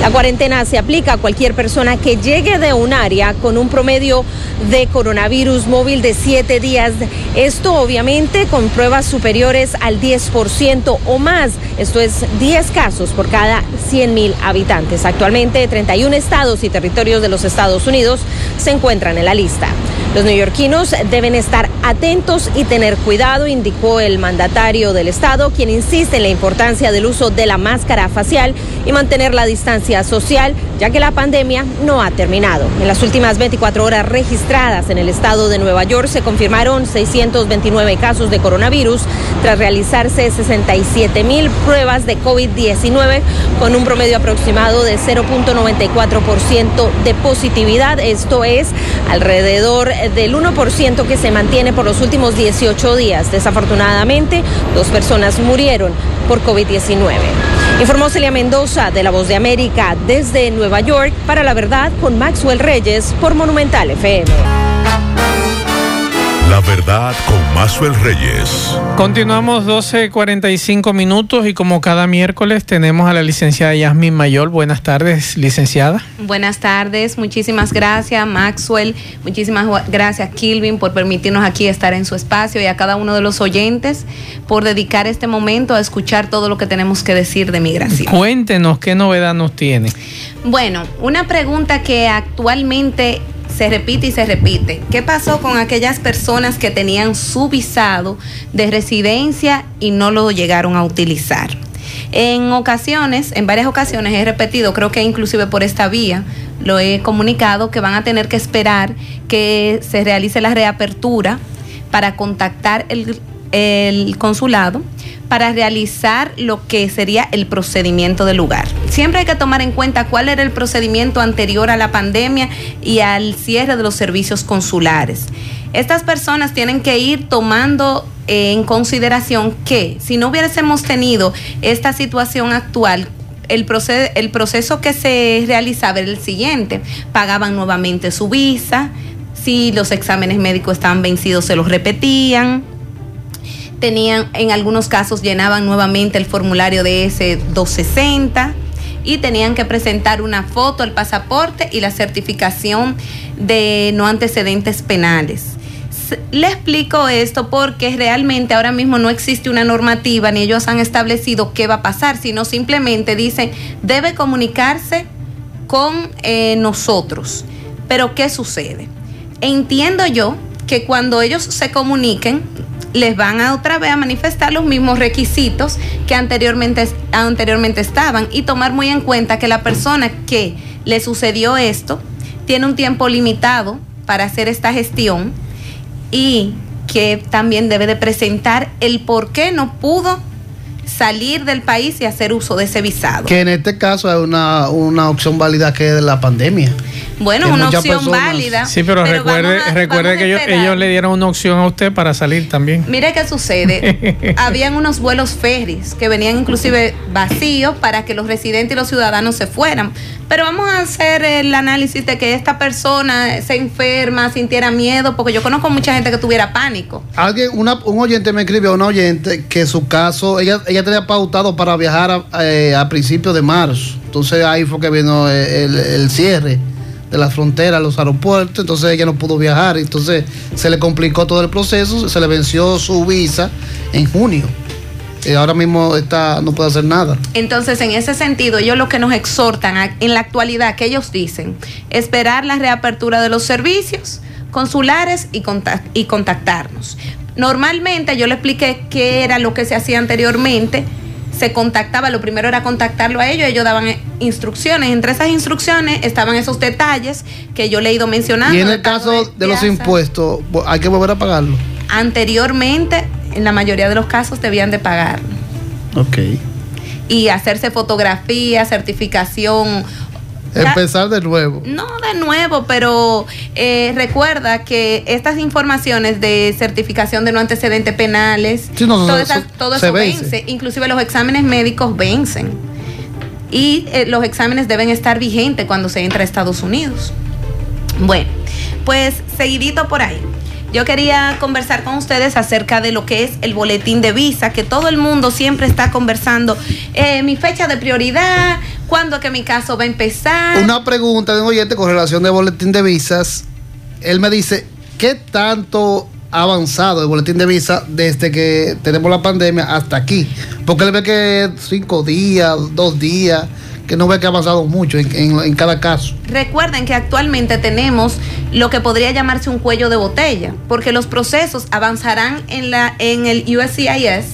La cuarentena se aplica a cualquier persona que llegue de un área con un promedio de coronavirus móvil de siete días. Esto obviamente con pruebas superiores al 10% o más. Esto es 10 casos por cada 100 mil habitantes. Actualmente 31 estados y territorios de los Estados Unidos se encuentran en la lista. Los neoyorquinos deben estar atentos y tener cuidado, indicó el mandatario del estado, quien insiste en la importancia del uso de la máscara facial y mantener la distancia social ya que la pandemia no ha terminado. En las últimas 24 horas registradas en el estado de Nueva York se confirmaron 629 casos de coronavirus tras realizarse 67 mil pruebas de COVID-19 con un promedio aproximado de 0.94% de positividad. Esto es alrededor del 1% que se mantiene por los últimos 18 días. Desafortunadamente, dos personas murieron por COVID-19. Informó Celia Mendoza de La Voz de América desde Nueva York para la verdad con Maxwell Reyes por Monumental FM. La verdad con Maxwell Reyes. Continuamos 12.45 minutos y como cada miércoles tenemos a la licenciada Yasmin Mayor. Buenas tardes, licenciada. Buenas tardes, muchísimas gracias Maxwell, muchísimas gracias Kilvin por permitirnos aquí estar en su espacio y a cada uno de los oyentes por dedicar este momento a escuchar todo lo que tenemos que decir de migración. Cuéntenos qué novedad nos tiene. Bueno, una pregunta que actualmente se repite y se repite. ¿Qué pasó con aquellas personas que tenían su visado de residencia y no lo llegaron a utilizar? En ocasiones, en varias ocasiones he repetido, creo que inclusive por esta vía, lo he comunicado, que van a tener que esperar que se realice la reapertura para contactar el, el consulado para realizar lo que sería el procedimiento del lugar. Siempre hay que tomar en cuenta cuál era el procedimiento anterior a la pandemia y al cierre de los servicios consulares. Estas personas tienen que ir tomando en consideración que si no hubiésemos tenido esta situación actual, el proceso, el proceso que se realizaba era el siguiente, pagaban nuevamente su visa, si los exámenes médicos estaban vencidos se los repetían, tenían, en algunos casos llenaban nuevamente el formulario de S260 y tenían que presentar una foto, el pasaporte y la certificación de no antecedentes penales. Le explico esto porque realmente ahora mismo no existe una normativa ni ellos han establecido qué va a pasar, sino simplemente dicen debe comunicarse con eh, nosotros. Pero ¿qué sucede? Entiendo yo que cuando ellos se comuniquen, les van a otra vez a manifestar los mismos requisitos que anteriormente, anteriormente estaban y tomar muy en cuenta que la persona que le sucedió esto tiene un tiempo limitado para hacer esta gestión y que también debe de presentar el por qué no pudo salir del país y hacer uso de ese visado. Que en este caso es una, una opción válida que es de la pandemia. Bueno, una opción válida. Sí, pero, recuerde, recuerde que ellos, ellos, le dieron una opción a usted para salir también. Mire qué sucede. Habían unos vuelos ferries que venían inclusive vacíos para que los residentes y los ciudadanos se fueran. Pero vamos a hacer el análisis de que esta persona se enferma, sintiera miedo, porque yo conozco mucha gente que tuviera pánico. Alguien, una, un oyente me escribió, una oyente, que su caso, ella, ella tenía pautado para viajar a, eh, a principios de marzo. Entonces ahí fue que vino el, el cierre de la frontera, los aeropuertos, entonces ella no pudo viajar, entonces se le complicó todo el proceso, se le venció su visa en junio. Y ahora mismo está, no puede hacer nada. Entonces, en ese sentido, ellos lo que nos exhortan en la actualidad, que ellos dicen, esperar la reapertura de los servicios consulares y, contact y contactarnos. Normalmente yo le expliqué qué era lo que se hacía anteriormente se contactaba, lo primero era contactarlo a ellos, ellos daban instrucciones, entre esas instrucciones estaban esos detalles que yo le he ido mencionando. Y en el caso de, de los impuestos, ¿hay que volver a pagarlo? Anteriormente, en la mayoría de los casos debían de pagarlo. Ok. Y hacerse fotografía, certificación Empezar de nuevo. No de nuevo, pero eh, recuerda que estas informaciones de certificación de no antecedentes penales, sí, no, todo, eso, esa, todo eso vence. vence. Inclusive los exámenes médicos vencen. Y eh, los exámenes deben estar vigentes cuando se entra a Estados Unidos. Bueno, pues seguidito por ahí. Yo quería conversar con ustedes acerca de lo que es el boletín de visa, que todo el mundo siempre está conversando. Eh, mi fecha de prioridad, cuándo que mi caso va a empezar. Una pregunta de un oyente con relación de boletín de visas. Él me dice, ¿qué tanto ha avanzado el boletín de visa desde que tenemos la pandemia hasta aquí? Porque él ve que cinco días, dos días que no ve que ha avanzado mucho en, en, en, cada caso. Recuerden que actualmente tenemos lo que podría llamarse un cuello de botella, porque los procesos avanzarán en, la, en el USCIS,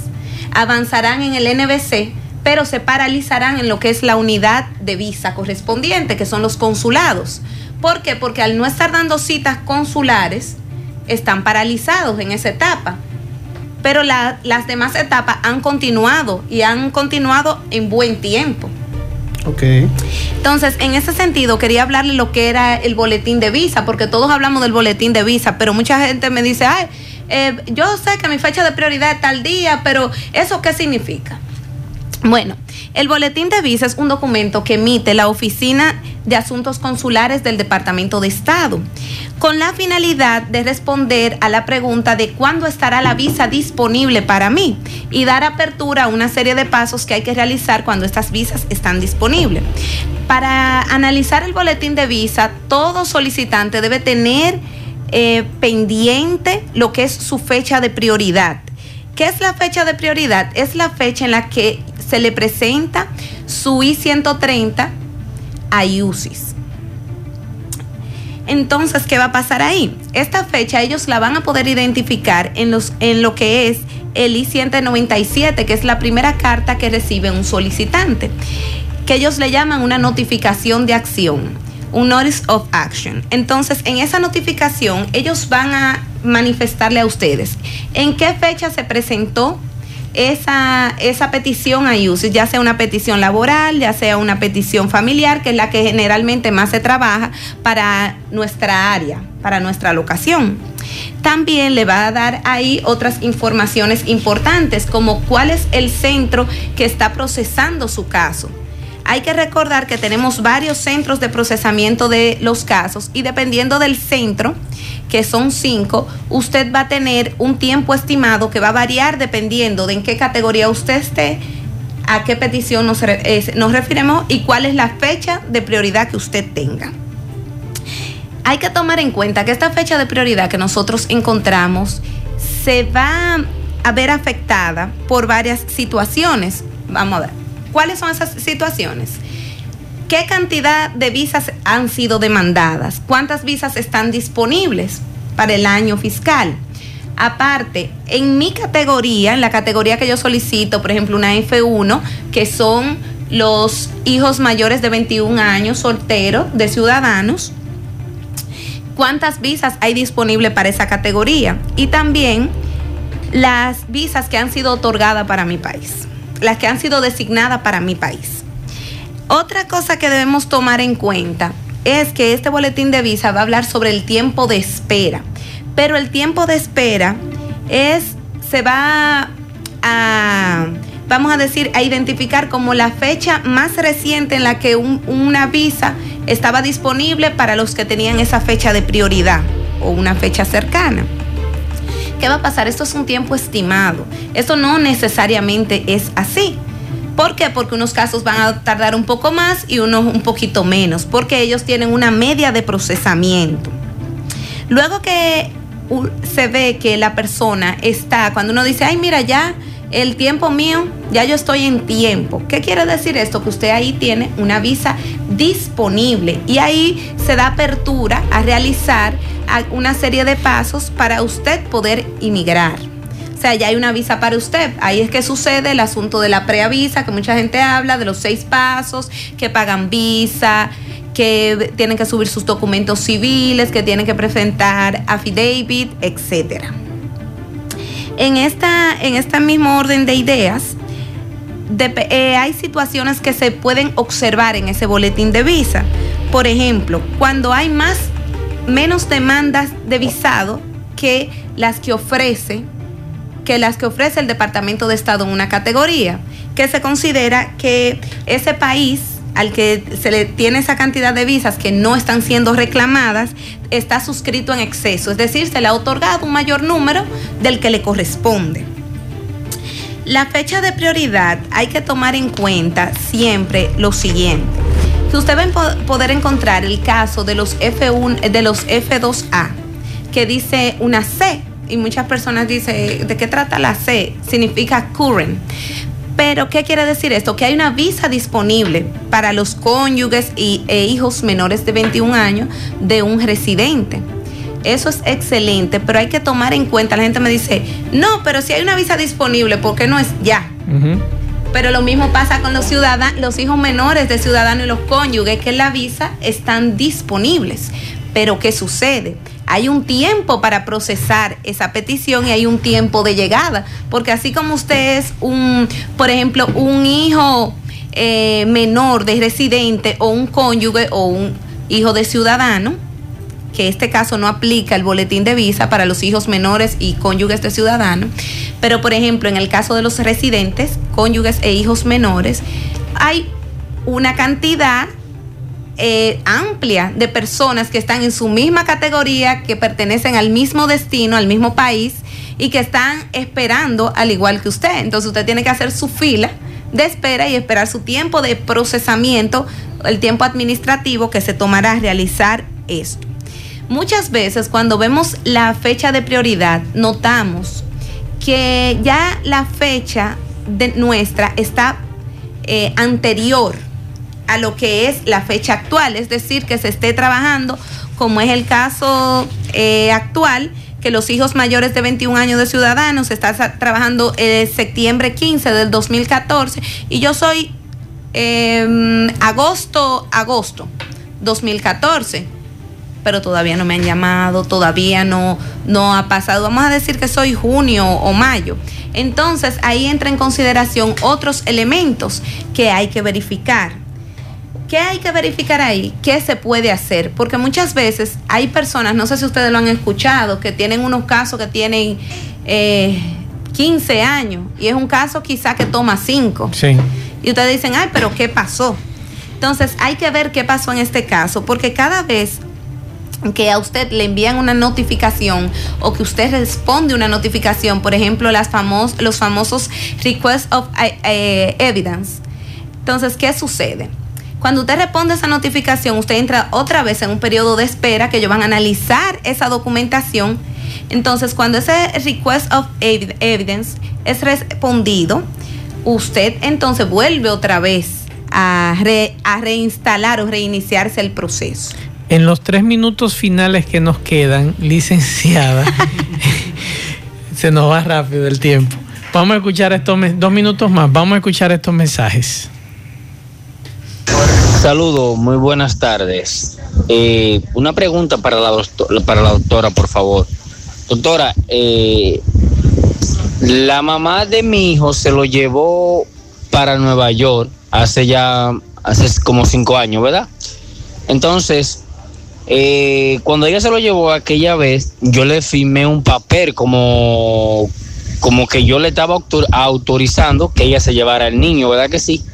avanzarán en el NBC, pero se paralizarán en lo que es la unidad de visa correspondiente, que son los consulados. ¿Por qué? Porque al no estar dando citas consulares, están paralizados en esa etapa. Pero las demás etapas han continuado y han continuado en buen tiempo. Ok. Entonces, en ese sentido, quería hablarle lo que era el boletín de visa, porque todos hablamos del boletín de visa, pero mucha gente me dice, ay, eh, yo sé que mi fecha de prioridad es tal día, pero ¿eso qué significa? Bueno, el boletín de visa es un documento que emite la Oficina de Asuntos Consulares del Departamento de Estado, con la finalidad de responder a la pregunta de cuándo estará la visa disponible para mí y dar apertura a una serie de pasos que hay que realizar cuando estas visas están disponibles. Para analizar el boletín de visa, todo solicitante debe tener eh, pendiente lo que es su fecha de prioridad. ¿Qué es la fecha de prioridad? Es la fecha en la que se le presenta su I-130 a IUCIS. Entonces, ¿qué va a pasar ahí? Esta fecha ellos la van a poder identificar en, los, en lo que es el I-197, que es la primera carta que recibe un solicitante, que ellos le llaman una notificación de acción, un Notice of Action. Entonces, en esa notificación, ellos van a manifestarle a ustedes en qué fecha se presentó esa, esa petición a ya sea una petición laboral, ya sea una petición familiar, que es la que generalmente más se trabaja para nuestra área, para nuestra locación. También le va a dar ahí otras informaciones importantes, como cuál es el centro que está procesando su caso hay que recordar que tenemos varios centros de procesamiento de los casos y dependiendo del centro, que son cinco, usted va a tener un tiempo estimado que va a variar dependiendo de en qué categoría usted esté, a qué petición nos, nos referimos y cuál es la fecha de prioridad que usted tenga. Hay que tomar en cuenta que esta fecha de prioridad que nosotros encontramos se va a ver afectada por varias situaciones. Vamos a ver. ¿Cuáles son esas situaciones? ¿Qué cantidad de visas han sido demandadas? ¿Cuántas visas están disponibles para el año fiscal? Aparte, en mi categoría, en la categoría que yo solicito, por ejemplo, una F1, que son los hijos mayores de 21 años, solteros, de ciudadanos, ¿cuántas visas hay disponibles para esa categoría? Y también las visas que han sido otorgadas para mi país las que han sido designadas para mi país. Otra cosa que debemos tomar en cuenta es que este boletín de visa va a hablar sobre el tiempo de espera, pero el tiempo de espera es, se va a, vamos a decir, a identificar como la fecha más reciente en la que una visa estaba disponible para los que tenían esa fecha de prioridad o una fecha cercana. ¿Qué va a pasar? Esto es un tiempo estimado. Esto no necesariamente es así. ¿Por qué? Porque unos casos van a tardar un poco más y unos un poquito menos, porque ellos tienen una media de procesamiento. Luego que se ve que la persona está, cuando uno dice, ay, mira, ya el tiempo mío, ya yo estoy en tiempo. ¿Qué quiere decir esto? Que usted ahí tiene una visa disponible y ahí se da apertura a realizar una serie de pasos para usted poder inmigrar. O sea, ya hay una visa para usted. Ahí es que sucede el asunto de la preavisa, que mucha gente habla, de los seis pasos, que pagan visa, que tienen que subir sus documentos civiles, que tienen que presentar affidavit, etcétera. En esta, en este mismo orden de ideas, eh, hay situaciones que se pueden observar en ese boletín de visa. Por ejemplo, cuando hay más, menos demandas de visado que las que ofrece, que las que ofrece el Departamento de Estado en una categoría, que se considera que ese país al que se le tiene esa cantidad de visas que no están siendo reclamadas, está suscrito en exceso, es decir, se le ha otorgado un mayor número del que le corresponde. La fecha de prioridad hay que tomar en cuenta siempre lo siguiente. Si usted va a poder encontrar el caso de los F1, de los F2A, que dice una C, y muchas personas dicen, ¿de qué trata la C? Significa current. Pero, ¿qué quiere decir esto? Que hay una visa disponible para los cónyuges y, e hijos menores de 21 años de un residente. Eso es excelente, pero hay que tomar en cuenta, la gente me dice, no, pero si hay una visa disponible, ¿por qué no es ya? Pero lo mismo pasa con los ciudadanos, los hijos menores de ciudadanos y los cónyuges, que la visa están disponibles. Pero ¿qué sucede? Hay un tiempo para procesar esa petición y hay un tiempo de llegada. Porque así como usted es un, por ejemplo, un hijo eh, menor de residente o un cónyuge o un hijo de ciudadano, que este caso no aplica el boletín de visa para los hijos menores y cónyuges de ciudadanos, pero por ejemplo en el caso de los residentes, cónyuges e hijos menores, hay una cantidad eh, amplia de personas que están en su misma categoría, que pertenecen al mismo destino, al mismo país y que están esperando al igual que usted. Entonces usted tiene que hacer su fila de espera y esperar su tiempo de procesamiento, el tiempo administrativo que se tomará realizar esto. Muchas veces cuando vemos la fecha de prioridad, notamos que ya la fecha de nuestra está eh, anterior a lo que es la fecha actual, es decir, que se esté trabajando, como es el caso eh, actual, que los hijos mayores de 21 años de ciudadanos se está trabajando el septiembre 15 del 2014 y yo soy em, agosto, agosto 2014 pero todavía no me han llamado, todavía no, no ha pasado. Vamos a decir que soy junio o mayo. Entonces ahí entra en consideración otros elementos que hay que verificar. ¿Qué hay que verificar ahí? ¿Qué se puede hacer? Porque muchas veces hay personas, no sé si ustedes lo han escuchado, que tienen unos casos que tienen 15 eh, años y es un caso quizá que toma 5. Sí. Y ustedes dicen, ay, pero ¿qué pasó? Entonces hay que ver qué pasó en este caso, porque cada vez que a usted le envían una notificación o que usted responde una notificación, por ejemplo, las famos, los famosos requests of eh, eh, evidence. Entonces, ¿qué sucede? Cuando usted responde esa notificación, usted entra otra vez en un periodo de espera que ellos van a analizar esa documentación. Entonces, cuando ese request of evidence es respondido, usted entonces vuelve otra vez a, a reinstalar o reiniciarse el proceso. En los tres minutos finales que nos quedan, licenciada, se nos va rápido el tiempo. Vamos a escuchar estos dos minutos más. Vamos a escuchar estos mensajes. Saludos, muy buenas tardes. Eh, una pregunta para la, doctora, para la doctora, por favor. Doctora, eh, la mamá de mi hijo se lo llevó para Nueva York hace ya, hace como cinco años, ¿verdad? Entonces, eh, cuando ella se lo llevó aquella vez, yo le firmé un papel como, como que yo le estaba autorizando que ella se llevara al niño, ¿verdad que sí?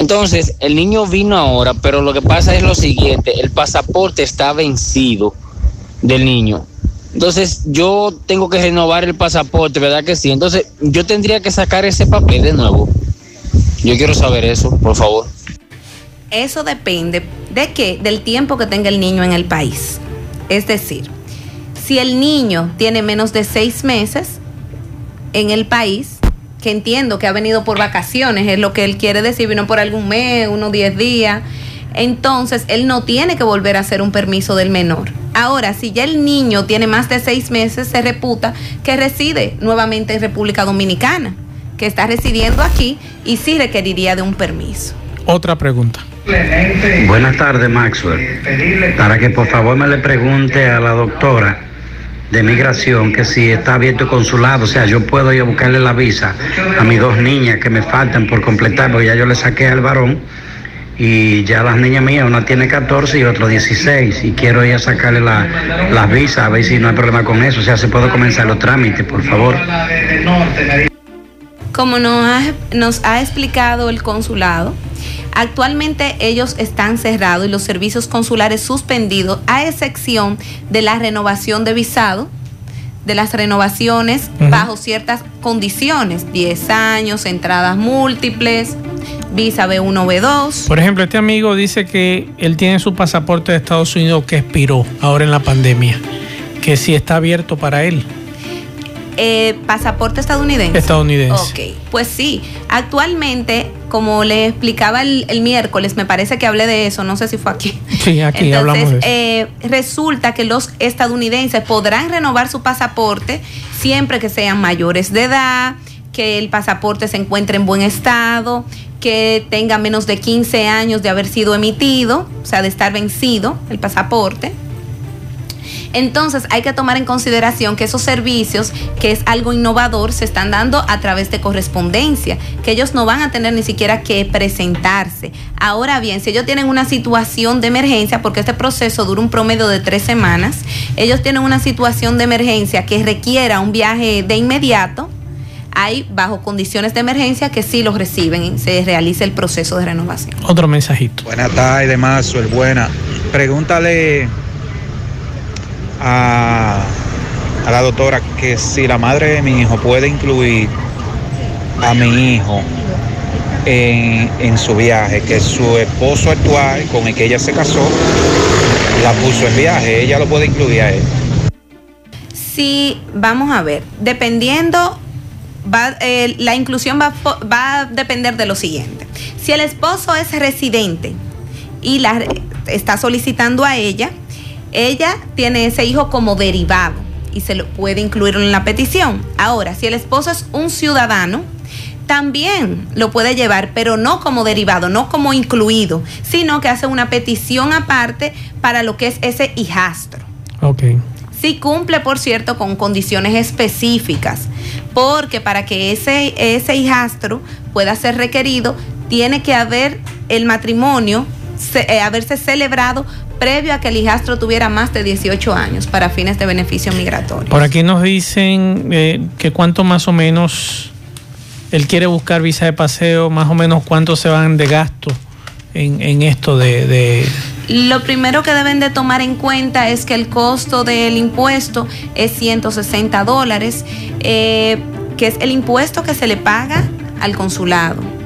Entonces, el niño vino ahora, pero lo que pasa es lo siguiente, el pasaporte está vencido del niño. Entonces, yo tengo que renovar el pasaporte, ¿verdad que sí? Entonces, yo tendría que sacar ese papel de nuevo. Yo quiero saber eso, por favor. Eso depende de qué? Del tiempo que tenga el niño en el país. Es decir, si el niño tiene menos de seis meses en el país, que entiendo que ha venido por vacaciones, es lo que él quiere decir, vino por algún mes, unos diez días, entonces él no tiene que volver a hacer un permiso del menor. Ahora, si ya el niño tiene más de seis meses, se reputa que reside nuevamente en República Dominicana, que está residiendo aquí y sí requeriría de un permiso. Otra pregunta. Buenas tardes, Maxwell. Para que por favor me le pregunte a la doctora de migración que si está abierto el consulado, o sea, yo puedo ir a buscarle la visa a mis dos niñas que me faltan por completar, porque ya yo le saqué al varón y ya las niñas mías, una tiene 14 y otro 16, y quiero ir a sacarle las la visas, a ver si no hay problema con eso, o sea, se puede comenzar los trámites, por favor. Como nos nos ha explicado el consulado, Actualmente ellos están cerrados y los servicios consulares suspendidos, a excepción de la renovación de visado, de las renovaciones bajo ciertas condiciones, 10 años, entradas múltiples, visa B1, B2. Por ejemplo, este amigo dice que él tiene su pasaporte de Estados Unidos que expiró ahora en la pandemia, que si está abierto para él. Eh, pasaporte estadounidense. Estadounidense. Ok, pues sí. Actualmente, como le explicaba el, miércoles, me parece que hablé de eso, no sé si fue aquí. Sí, aquí hablamos de eso. Eh, resulta que los estadounidenses podrán renovar su pasaporte siempre que sean mayores de edad, que el pasaporte se encuentre en buen estado, que tenga menos de 15 años de haber sido emitido, o sea, de estar vencido el pasaporte. Entonces hay que tomar en consideración que esos servicios, que es algo innovador, se están dando a través de correspondencia, que ellos no van a tener ni siquiera que presentarse. Ahora bien, si ellos tienen una situación de emergencia, porque este proceso dura un promedio de tres semanas, ellos tienen una situación de emergencia que requiera un viaje de inmediato, hay bajo condiciones de emergencia que sí los reciben y se realiza el proceso de renovación. Otro mensajito. Buenas tardes, Mazo, el buena. Pregúntale a, la doctora que si la madre de mi hijo puede incluir a mi hijo en, en su viaje, que su esposo actual con el que ella se casó la puso en viaje, ella lo puede incluir a él. Sí, vamos a ver, dependiendo, va, eh, la inclusión va, va a depender de lo siguiente. Si el esposo es residente y la está solicitando a ella, ella tiene ese hijo como derivado y se lo puede incluir en la petición. Ahora, si el esposo es un ciudadano, también lo puede llevar, pero no como derivado, no como incluido, sino que hace una petición aparte para lo que es ese hijastro. Ok. Si cumple, por cierto, con condiciones específicas, porque para que ese, ese hijastro pueda ser requerido, tiene que haber el matrimonio, se, eh, haberse celebrado previo a que el hijastro tuviera más de 18 años para fines de beneficio migratorio. Por aquí nos dicen eh, que cuánto más o menos él quiere buscar visa de paseo, más o menos cuánto se van de gasto en, en esto de, de, Lo primero que deben de tomar en cuenta es que el costo del impuesto es 160 dólares, eh, que es el impuesto que se le paga al consulado.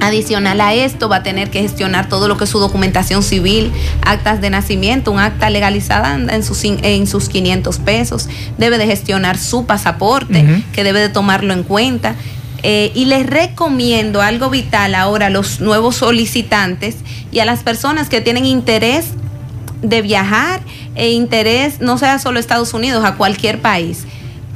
Adicional a esto, va a tener que gestionar todo lo que es su documentación civil, actas de nacimiento, un acta legalizada en sus, en sus 500 pesos. Debe de gestionar su pasaporte, uh -huh. que debe de tomarlo en cuenta. Eh, y les recomiendo algo vital ahora a los nuevos solicitantes y a las personas que tienen interés de viajar e interés, no sea solo a Estados Unidos, a cualquier país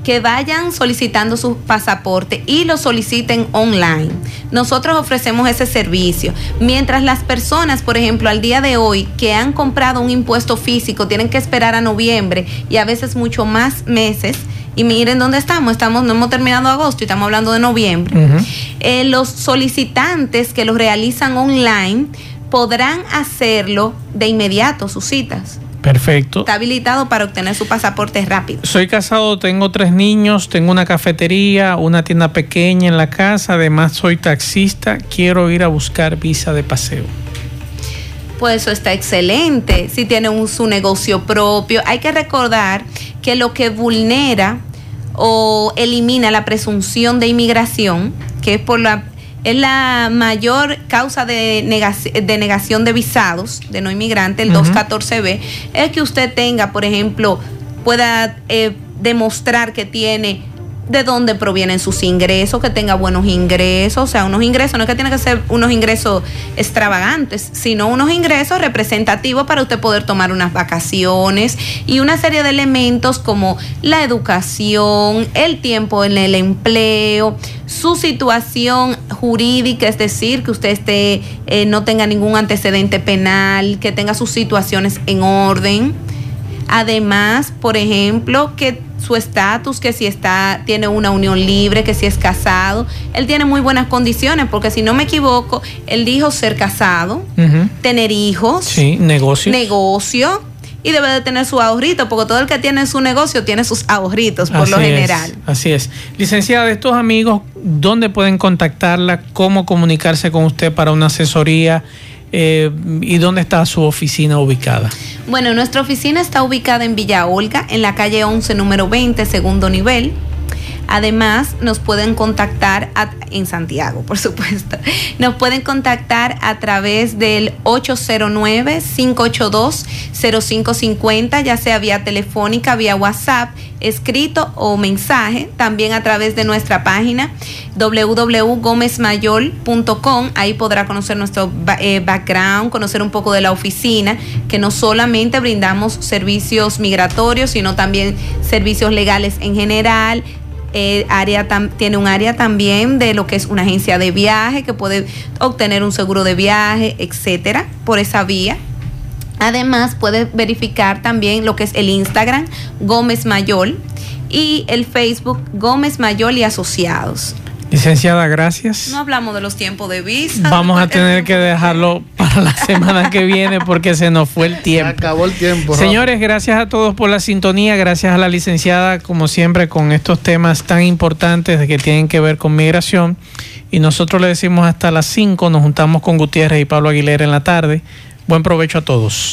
que vayan solicitando su pasaporte y lo soliciten online. Nosotros ofrecemos ese servicio. Mientras las personas, por ejemplo, al día de hoy, que han comprado un impuesto físico, tienen que esperar a noviembre y a veces mucho más meses. Y miren dónde estamos, estamos, no hemos terminado agosto y estamos hablando de noviembre. Uh -huh. eh, los solicitantes que lo realizan online podrán hacerlo de inmediato, sus citas. Perfecto. Está habilitado para obtener su pasaporte rápido. Soy casado, tengo tres niños, tengo una cafetería, una tienda pequeña en la casa, además soy taxista, quiero ir a buscar visa de paseo. Pues eso está excelente. Si tiene un, su negocio propio, hay que recordar que lo que vulnera o elimina la presunción de inmigración, que es por la es la mayor causa de, negación de, negación de visados de no inmigrante, el uh -huh. 214B, es que usted tenga, por ejemplo, pueda eh, demostrar que tiene de dónde provienen sus ingresos, que tenga buenos ingresos, o sea, unos ingresos, no es que tiene que ser unos ingresos extravagantes, sino unos ingresos representativos para usted poder tomar unas vacaciones y una serie de elementos como la educación, el tiempo en el empleo, su situación jurídica, es decir, que usted esté, eh, no tenga ningún antecedente penal, que tenga sus situaciones en orden. Además, por ejemplo, que su estatus, que si está, tiene una unión libre, que si es casado, él tiene muy buenas condiciones, porque si no me equivoco, él dijo ser casado, uh -huh. tener hijos, sí, negocio. negocio, y debe de tener su ahorrito, porque todo el que tiene su negocio tiene sus ahorritos, por así lo general. Es, así es. Licenciada, de estos amigos, ¿dónde pueden contactarla? ¿Cómo comunicarse con usted para una asesoría? Eh, ¿Y dónde está su oficina ubicada? Bueno, nuestra oficina está ubicada en Villa Olga, en la calle 11, número 20, segundo nivel. Además, nos pueden contactar en Santiago, por supuesto. Nos pueden contactar a través del 809-582-0550, ya sea vía telefónica, vía WhatsApp, escrito o mensaje. También a través de nuestra página www.gomezmayor.com. Ahí podrá conocer nuestro eh, background, conocer un poco de la oficina, que no solamente brindamos servicios migratorios, sino también servicios legales en general eh, área tiene un área también de lo que es una agencia de viaje que puede obtener un seguro de viaje, etcétera, por esa vía. Además, puede verificar también lo que es el Instagram Gómez Mayol y el Facebook Gómez Mayol y Asociados. Licenciada, gracias. No hablamos de los tiempos de visa. Vamos a tener que dejarlo para la semana que viene porque se nos fue el tiempo. Se acabó el tiempo. Señores, gracias a todos por la sintonía. Gracias a la licenciada, como siempre, con estos temas tan importantes que tienen que ver con migración. Y nosotros le decimos hasta las 5. Nos juntamos con Gutiérrez y Pablo Aguilera en la tarde. Buen provecho a todos.